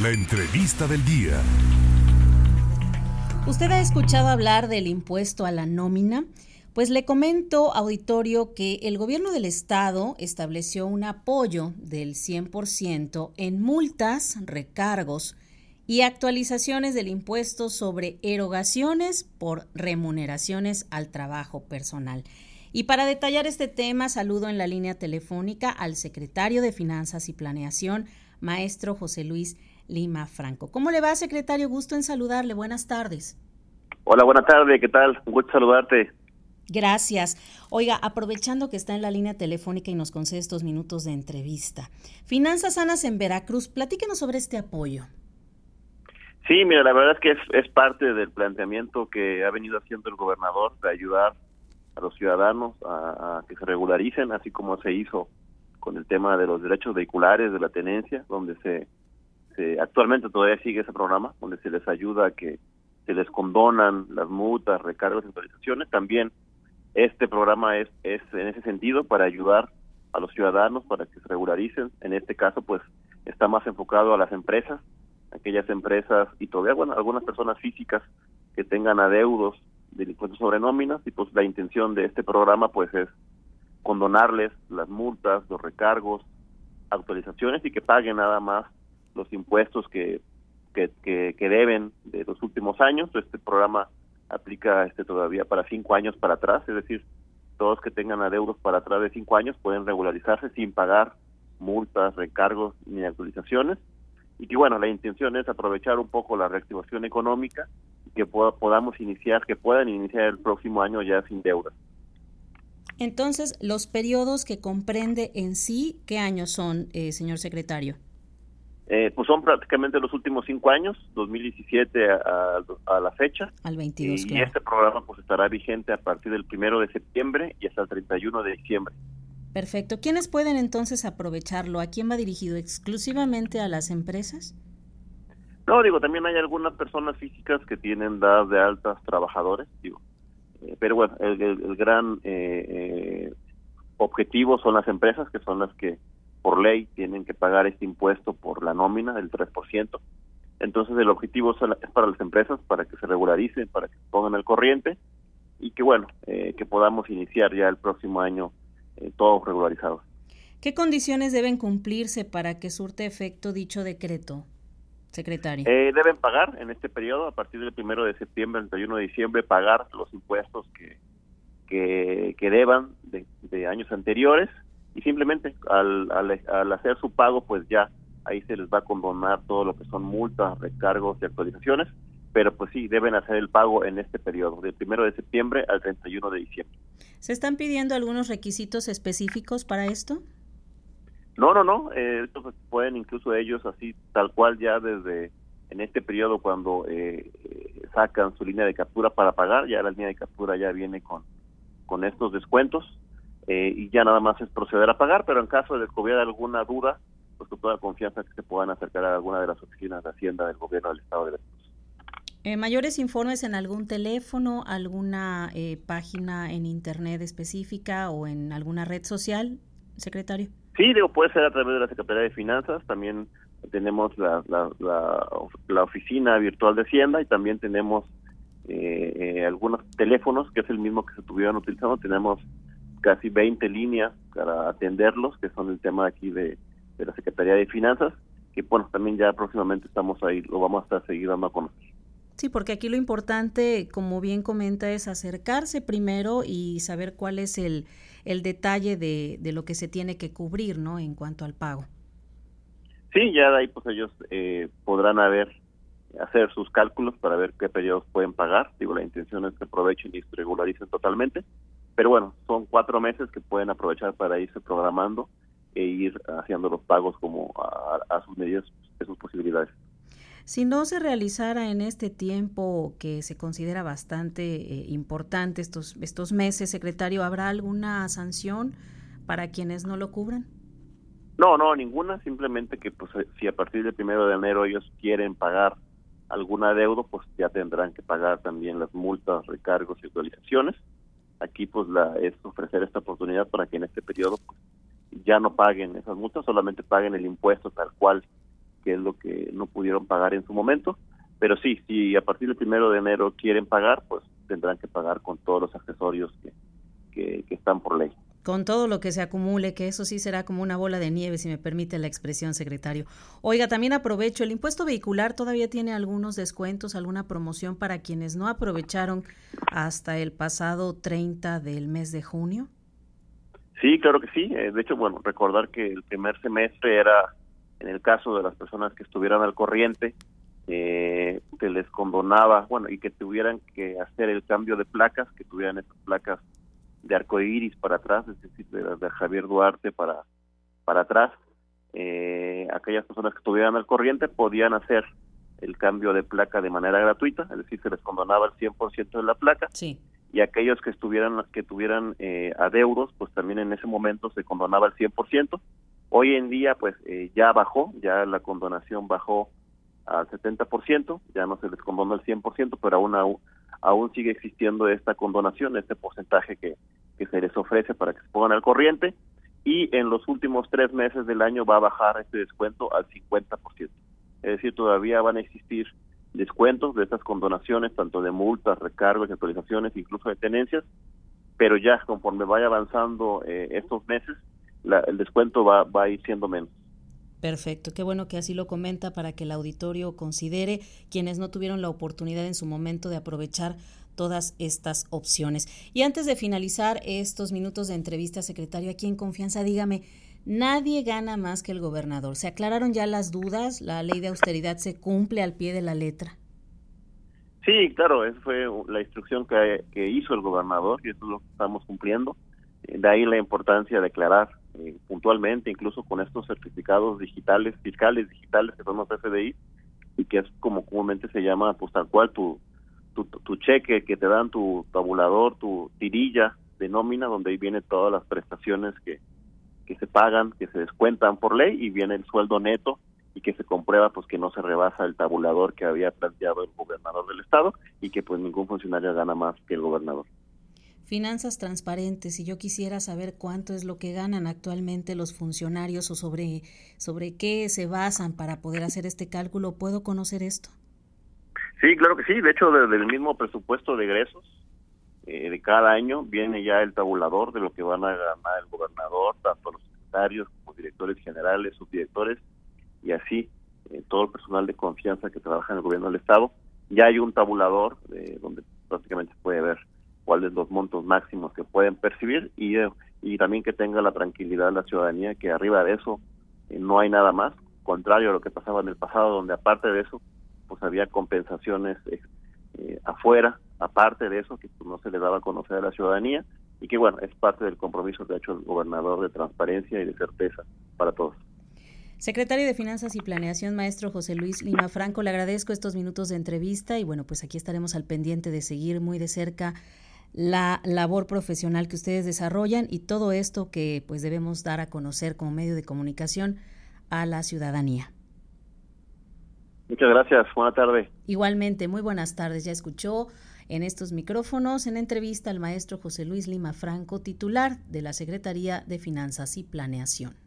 La entrevista del día. ¿Usted ha escuchado hablar del impuesto a la nómina? Pues le comento, auditorio, que el gobierno del estado estableció un apoyo del 100% en multas, recargos y actualizaciones del impuesto sobre erogaciones por remuneraciones al trabajo personal. Y para detallar este tema, saludo en la línea telefónica al secretario de Finanzas y Planeación, maestro José Luis Lima Franco. ¿Cómo le va, secretario? Gusto en saludarle. Buenas tardes. Hola, buenas tardes. ¿Qué tal? Un gusto saludarte. Gracias. Oiga, aprovechando que está en la línea telefónica y nos concede estos minutos de entrevista. Finanzas Sanas en Veracruz, platíquenos sobre este apoyo. Sí, mira, la verdad es que es, es parte del planteamiento que ha venido haciendo el gobernador de ayudar a los ciudadanos a, que se regularicen, así como se hizo con el tema de los derechos vehiculares, de la tenencia, donde se, se actualmente todavía sigue ese programa, donde se les ayuda a que se les condonan las multas, recargos y autorizaciones. También este programa es, es en ese sentido para ayudar a los ciudadanos para que se regularicen. En este caso, pues está más enfocado a las empresas, aquellas empresas y todavía, bueno, algunas personas físicas que tengan adeudos del impuesto sobre nóminas y pues la intención de este programa pues es condonarles las multas, los recargos, actualizaciones y que paguen nada más los impuestos que, que, que, deben de los últimos años. Este programa aplica este todavía para cinco años para atrás, es decir, todos que tengan adeudos para atrás de cinco años pueden regularizarse sin pagar multas, recargos ni actualizaciones. Y que bueno, la intención es aprovechar un poco la reactivación económica que podamos iniciar, que puedan iniciar el próximo año ya sin deuda. Entonces, los periodos que comprende en sí, ¿qué años son, eh, señor secretario? Eh, pues son prácticamente los últimos cinco años, 2017 a, a la fecha. Al 22, y, este programa pues estará vigente a partir del primero de septiembre y hasta el 31 de diciembre. Perfecto. ¿Quiénes pueden entonces aprovecharlo? ¿A quién va dirigido? ¿Exclusivamente a las empresas? No, digo, también hay algunas personas físicas que tienen dadas de altas trabajadores, digo. Eh, pero bueno, el, gran eh, eh, objetivo son las empresas, que son las que por ley tienen que pagar este impuesto por la nómina del 3%. Entonces el objetivo es para las empresas, para que se regularicen, para que se pongan al corriente y que bueno, que podamos iniciar ya el próximo año todos regularizados. ¿Qué condiciones deben cumplirse para que surte efecto dicho decreto? secretario? Eh, deben pagar en este periodo, a partir del primero de septiembre al 31 de diciembre, pagar los impuestos que, que, deban de, años anteriores y simplemente al, al, hacer su pago, pues ya ahí se les va a condonar todo lo que son multas, recargos y actualizaciones, pero pues sí, deben hacer el pago en este periodo, del primero de septiembre al 31 de diciembre. ¿Se están pidiendo algunos requisitos específicos para esto? No, no, no, eh, pueden incluso ellos así, tal cual ya desde en este periodo cuando eh, sacan su línea de captura para pagar, ya la línea de captura ya viene con, con estos descuentos eh, y ya nada más es proceder a pagar, pero en caso de que hubiera alguna duda, pues con toda confianza que se puedan acercar a alguna de las oficinas de Hacienda del Gobierno del Estado de Veracruz. Eh, ¿Mayores informes en algún teléfono, alguna página en Internet específica o en alguna red social, secretario? Sí, digo, puede ser a través de la Secretaría de Finanzas, también tenemos la, la, oficina virtual de Hacienda y también tenemos eh, eh, algunos teléfonos, que es el mismo que se estuvieron utilizando, tenemos casi 20 líneas para atenderlos, que son el tema aquí de, de la Secretaría de Finanzas, que bueno, también ya próximamente estamos ahí, lo vamos a estar seguir dando a conocer. Sí, porque aquí lo importante, como bien comenta, es acercarse primero y saber cuál es el, el detalle de, de lo que se tiene que cubrir, ¿no? En cuanto al pago. Sí, ya de ahí pues ellos eh, podrán haber, hacer sus cálculos para ver qué periodos pueden pagar. Digo, la intención es que aprovechen y regularicen totalmente. Pero bueno, son cuatro meses que pueden aprovechar para irse programando e ir haciendo los pagos como a, a sus medidas, a sus posibilidades. Si no se realizara en este tiempo que se considera bastante eh, importante estos, estos meses, secretario, ¿habrá alguna sanción para quienes no lo cubran? No, no, ninguna, simplemente que pues eh, si a partir del primero de enero ellos quieren pagar alguna adeudo, pues ya tendrán que pagar también las multas, recargos y actualizaciones. Aquí pues la es ofrecer esta oportunidad para que en este periodo pues, ya no paguen esas multas, solamente paguen el impuesto tal cual que es lo que no pudieron pagar en su momento. Pero sí, si a partir del primero de enero quieren pagar, pues tendrán que pagar con todos los accesorios que, que están por ley con todo lo que se acumule, que eso sí será como una bola de nieve, si me permite la expresión, secretario. Oiga, también aprovecho, el impuesto vehicular todavía tiene algunos descuentos, alguna promoción para quienes no aprovecharon hasta el pasado 30 del mes de junio. Sí, claro que sí. Eh, de hecho, bueno, recordar que el primer semestre era, en el caso de las personas que estuvieran al corriente, eh, que les condonaba, bueno, y que tuvieran que hacer el cambio de placas, que tuvieran esas placas de arcoíris para atrás, es decir, de, Javier Duarte para, para atrás. Eh, aquellas personas que estuvieran al corriente podían hacer el cambio de placa de manera gratuita, es decir, se les condonaba el 100% de la placa. Sí. Y aquellos que estuvieran que tuvieran eh, adeudos, pues también en ese momento se condonaba el 100%. Hoy en día, pues eh, ya bajó, ya la condonación bajó al 70%, ya no se les condona el 100%, pero aún, aún sigue existiendo esta condonación, este porcentaje que, que se les ofrece para que se pongan al corriente y en los últimos tres meses del año va a bajar este descuento al 50%. Es decir, todavía van a existir descuentos de estas condonaciones, tanto de multas, recargos, actualizaciones, incluso de tenencias, pero ya conforme vaya avanzando eh, estos meses, el descuento va, va a ir siendo menos. Perfecto, qué bueno que así lo comenta para que el auditorio considere quienes no tuvieron la oportunidad en su momento de aprovechar todas estas opciones. Y antes de finalizar estos minutos de entrevista, secretario, aquí en confianza, dígame, nadie gana más que el gobernador. ¿Se aclararon ya las dudas? ¿La ley de austeridad se cumple al pie de la letra? Sí, claro, esa fue la instrucción que, hizo el gobernador y eso es lo que estamos cumpliendo. De ahí la importancia de aclarar eh, puntualmente, incluso con estos certificados digitales, fiscales digitales que son los FDI, y que es como comúnmente se llama, pues tal cual tu, tu, tu cheque que te dan, tu tabulador, tu tirilla de nómina, donde ahí viene todas las prestaciones que, que se pagan, que se descuentan por ley, y viene el sueldo neto, y que se comprueba pues que no se rebasa el tabulador que había planteado el gobernador del estado y que pues ningún funcionario gana más que el gobernador finanzas transparentes y yo quisiera saber cuánto es lo que ganan actualmente los funcionarios o sobre, sobre qué se basan para poder hacer este cálculo. ¿Puedo conocer esto? Sí, claro que sí. De hecho, desde el mismo presupuesto de egresos eh, de cada año viene ya el tabulador de lo que van a ganar el gobernador, tanto los secretarios como directores generales, subdirectores y así eh, todo el personal de confianza que trabaja en el gobierno del Estado. Ya hay un tabulador eh, donde prácticamente puede ver cuáles los montos máximos que pueden percibir y, eh, y también que tenga la tranquilidad de la ciudadanía que arriba de eso eh, no hay nada más, contrario a lo que pasaba en el pasado, donde aparte de eso, pues había compensaciones eh, afuera, aparte de eso, que pues, no se le daba a conocer a la ciudadanía y que bueno, es parte del compromiso que ha hecho el gobernador de transparencia y de certeza para todos. Secretario de Finanzas y Planeación, maestro José Luis Lima Franco, le agradezco estos minutos de entrevista y bueno, pues aquí estaremos al pendiente de seguir muy de cerca la labor profesional que ustedes desarrollan y todo esto que pues debemos dar a conocer como medio de comunicación a la ciudadanía. Muchas gracias, buena tarde. Igualmente, muy buenas tardes. Ya escuchó en estos micrófonos en entrevista al maestro José Luis Lima Franco, titular de la Secretaría de Finanzas y Planeación.